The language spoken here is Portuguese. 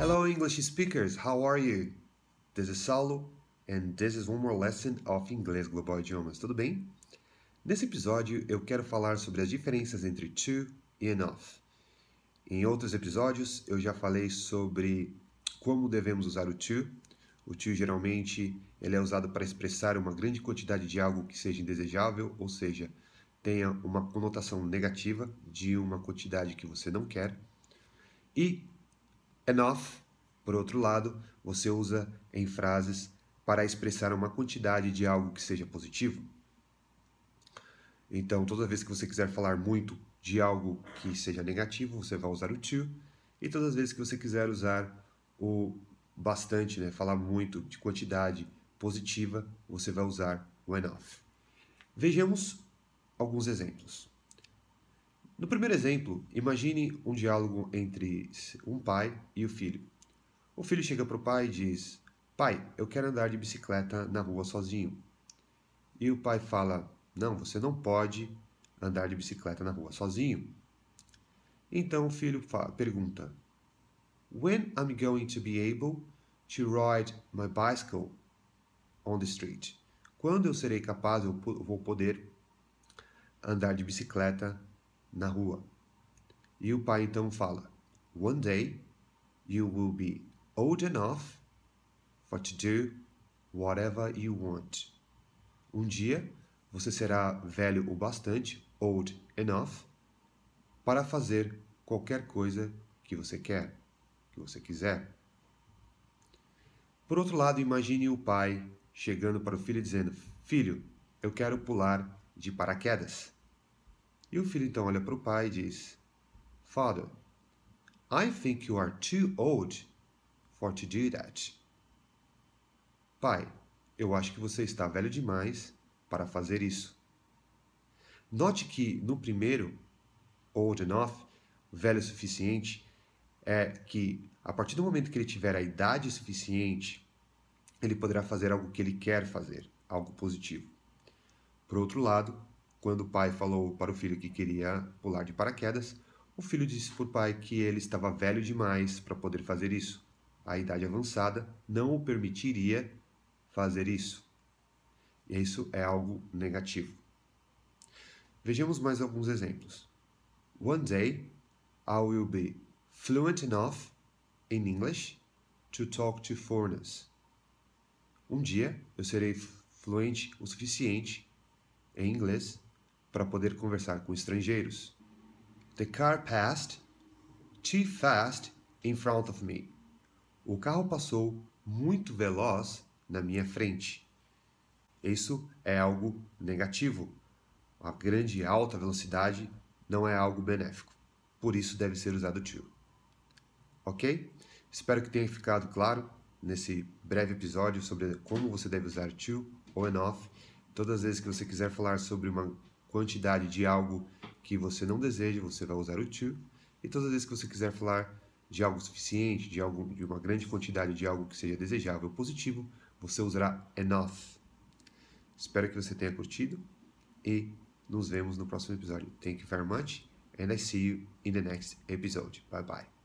Hello, English speakers. How are you? This is Saulo, and this is one more lesson of Inglês Global Idiomas. Tudo bem? Nesse episódio, eu quero falar sobre as diferenças entre to e enough. Em outros episódios, eu já falei sobre como devemos usar o to. O to geralmente ele é usado para expressar uma grande quantidade de algo que seja indesejável, ou seja, tenha uma conotação negativa de uma quantidade que você não quer. E enough, por outro lado, você usa em frases para expressar uma quantidade de algo que seja positivo. Então, toda vez que você quiser falar muito de algo que seja negativo, você vai usar o to. E todas as vezes que você quiser usar o bastante, né, falar muito de quantidade positiva, você vai usar o enough. Vejamos alguns exemplos. No primeiro exemplo, imagine um diálogo entre um pai e o filho. O filho chega para o pai e diz: Pai, eu quero andar de bicicleta na rua sozinho. E o pai fala: Não, você não pode andar de bicicleta na rua sozinho. Então o filho pergunta: When I'm going to be able to ride my bicycle on the street? Quando eu serei capaz, eu vou poder andar de bicicleta na rua. E o pai então fala: One day you will be old enough for to do whatever you want. Um dia você será velho o bastante, old enough, para fazer qualquer coisa que você quer, que você quiser. Por outro lado, imagine o pai chegando para o filho dizendo: Filho, eu quero pular de paraquedas. E o filho então olha para o pai e diz: Father, I think you are too old for to do that. Pai, eu acho que você está velho demais para fazer isso. Note que no primeiro, old enough, velho o suficiente, é que a partir do momento que ele tiver a idade suficiente, ele poderá fazer algo que ele quer fazer, algo positivo. Por outro lado, quando o pai falou para o filho que queria pular de paraquedas, o filho disse para o pai que ele estava velho demais para poder fazer isso. A idade avançada não o permitiria fazer isso. E isso é algo negativo. Vejamos mais alguns exemplos. One day I will be fluent enough in English to talk to foreigners. Um dia eu serei fluente o suficiente em inglês para poder conversar com estrangeiros. The car passed too fast in front of me. O carro passou muito veloz na minha frente. Isso é algo negativo. A grande alta velocidade não é algo benéfico. Por isso deve ser usado to. Ok? Espero que tenha ficado claro nesse breve episódio sobre como você deve usar to ou enough. Todas as vezes que você quiser falar sobre uma quantidade de algo que você não deseja, você vai usar o to. E todas as vezes que você quiser falar de algo suficiente, de algo de uma grande quantidade de algo que seja desejável, positivo, você usará enough. Espero que você tenha curtido e nos vemos no próximo episódio. Thank you very much and I see you in the next episode. Bye bye.